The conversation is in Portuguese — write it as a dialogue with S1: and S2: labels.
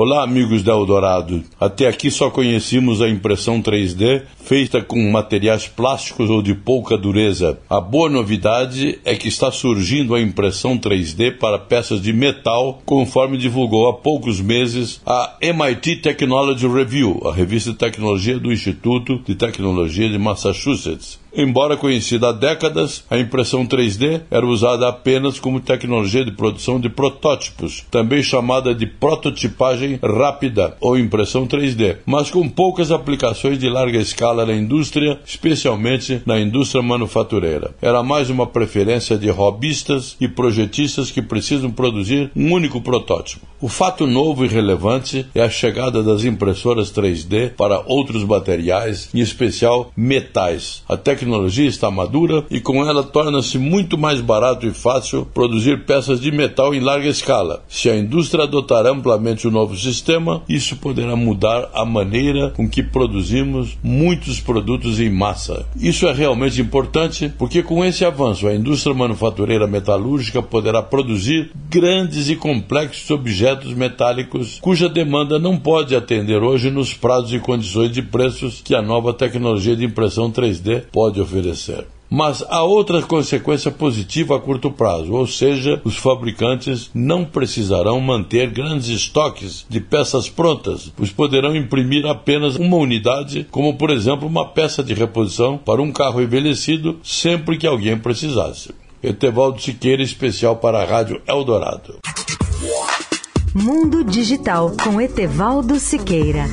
S1: Olá, amigos da Eldorado. Até aqui só conhecíamos a impressão 3D feita com materiais plásticos ou de pouca dureza. A boa novidade é que está surgindo a impressão 3D para peças de metal, conforme divulgou há poucos meses a MIT Technology Review, a revista de tecnologia do Instituto de Tecnologia de Massachusetts. Embora conhecida há décadas, a impressão 3D era usada apenas como tecnologia de produção de protótipos, também chamada de prototipagem rápida ou impressão 3D, mas com poucas aplicações de larga escala na indústria, especialmente na indústria manufatureira. Era mais uma preferência de robistas e projetistas que precisam produzir um único protótipo. O fato novo e relevante é a chegada das impressoras 3D para outros materiais, em especial metais. A tecnologia está madura e com ela torna-se muito mais barato e fácil produzir peças de metal em larga escala. Se a indústria adotar amplamente o novo sistema, isso poderá mudar a maneira com que produzimos muitos produtos em massa. Isso é realmente importante porque com esse avanço a indústria manufatureira metalúrgica poderá produzir grandes e complexos objetos metálicos cuja demanda não pode atender hoje nos prazos e condições de preços que a nova tecnologia de impressão 3D pode pode oferecer. Mas há outra consequência positiva a curto prazo, ou seja, os fabricantes não precisarão manter grandes estoques de peças prontas, pois poderão imprimir apenas uma unidade, como por exemplo uma peça de reposição para um carro envelhecido, sempre que alguém precisasse. Etevaldo Siqueira, especial para a Rádio Eldorado.
S2: Mundo Digital com Etevaldo Siqueira.